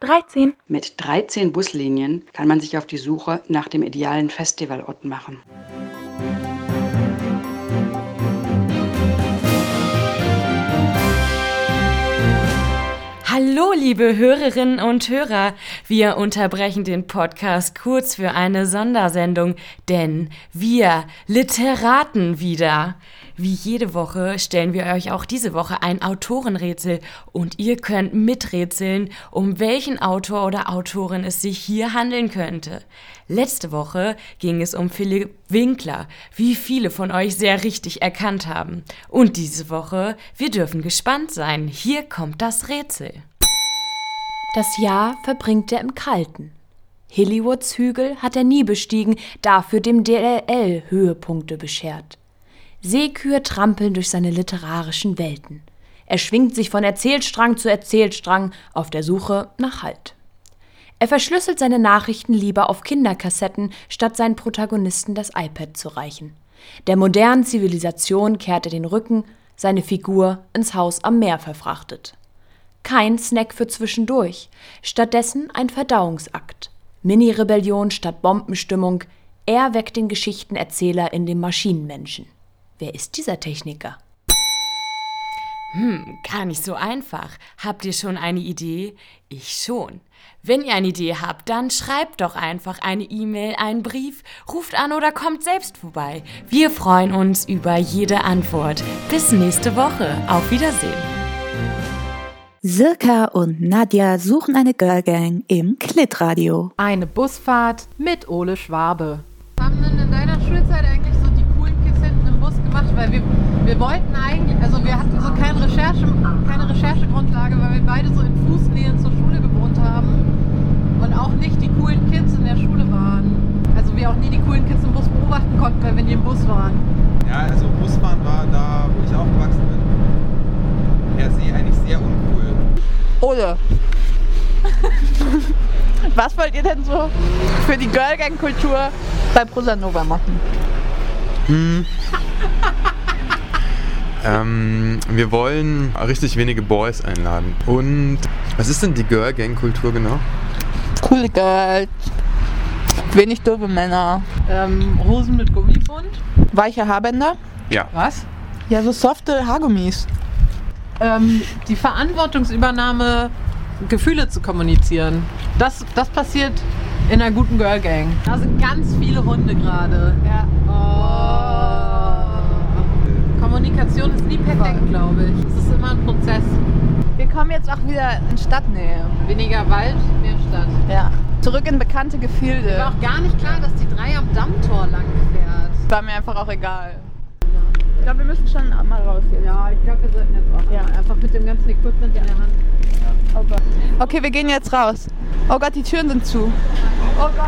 13. Mit 13 Buslinien kann man sich auf die Suche nach dem idealen Festivalort machen. Liebe Hörerinnen und Hörer. Wir unterbrechen den Podcast kurz für eine Sondersendung, denn wir Literaten wieder. Wie jede Woche stellen wir euch auch diese Woche ein Autorenrätsel und ihr könnt miträtseln, um welchen Autor oder Autorin es sich hier handeln könnte. Letzte Woche ging es um Philipp Winkler, wie viele von euch sehr richtig erkannt haben. Und diese Woche, wir dürfen gespannt sein. Hier kommt das Rätsel. Das Jahr verbringt er im Kalten. Hollywoods Hügel hat er nie bestiegen, dafür dem DLL Höhepunkte beschert. Seekühe trampeln durch seine literarischen Welten. Er schwingt sich von Erzählstrang zu Erzählstrang auf der Suche nach Halt. Er verschlüsselt seine Nachrichten lieber auf Kinderkassetten, statt seinen Protagonisten das iPad zu reichen. Der modernen Zivilisation kehrt er den Rücken, seine Figur ins Haus am Meer verfrachtet. Kein Snack für zwischendurch, stattdessen ein Verdauungsakt. Mini-Rebellion statt Bombenstimmung, er weckt den Geschichtenerzähler in dem Maschinenmenschen. Wer ist dieser Techniker? Hm, gar nicht so einfach. Habt ihr schon eine Idee? Ich schon. Wenn ihr eine Idee habt, dann schreibt doch einfach eine E-Mail, einen Brief, ruft an oder kommt selbst vorbei. Wir freuen uns über jede Antwort. Bis nächste Woche. Auf Wiedersehen. Sirka und Nadja suchen eine Girlgang im Klitradio. Eine Busfahrt mit Ole Schwabe. Haben denn in deiner Schulzeit eigentlich so die coolen Kids hinten im Bus gemacht? Weil wir, wir wollten eigentlich, also wir hatten so keine, Recherche, keine Recherchegrundlage, weil wir beide so in Fußnähe zur Schule gewohnt haben und auch nicht die coolen Kids in der Schule waren. Also wir auch nie die coolen Kids im Bus beobachten konnten, weil wir nie im Bus waren. Ja, also Busfahren war da, wo ich aufgewachsen bin, per se eigentlich sehr uncool. Ole. Was wollt ihr denn so für die Girlgang-Kultur bei Prosanova machen? Hm. ähm, wir wollen richtig wenige Boys einladen. Und was ist denn die Girl-Gang-Kultur genau? Coole Girls, wenig doofe Männer, Ähm, Hosen mit Gummibund. weiche Haarbänder. Ja. Was? Ja, so softe Haargummis. Ähm, die Verantwortungsübernahme, Gefühle zu kommunizieren. Das, das passiert in einer guten Girl Gang. Da sind ganz viele Hunde gerade. Ja. Oh. Kommunikation ist nie perfekt, glaube ich. Es ist immer ein Prozess. Wir kommen jetzt auch wieder in Stadtnähe. Weniger Wald, mehr Stadt. Ja. Zurück in bekannte Gefilde. War auch gar nicht klar, dass die drei am Dammtor lang fährt. War mir einfach auch egal. Ich glaube, wir müssen schon mal raus jetzt. Ja, ich glaube, wir sollten jetzt auch Ja. einfach mit dem ganzen Equipment in der Hand. Oh Gott. Okay, wir gehen jetzt raus. Oh Gott, die Türen sind zu. Oh Gott.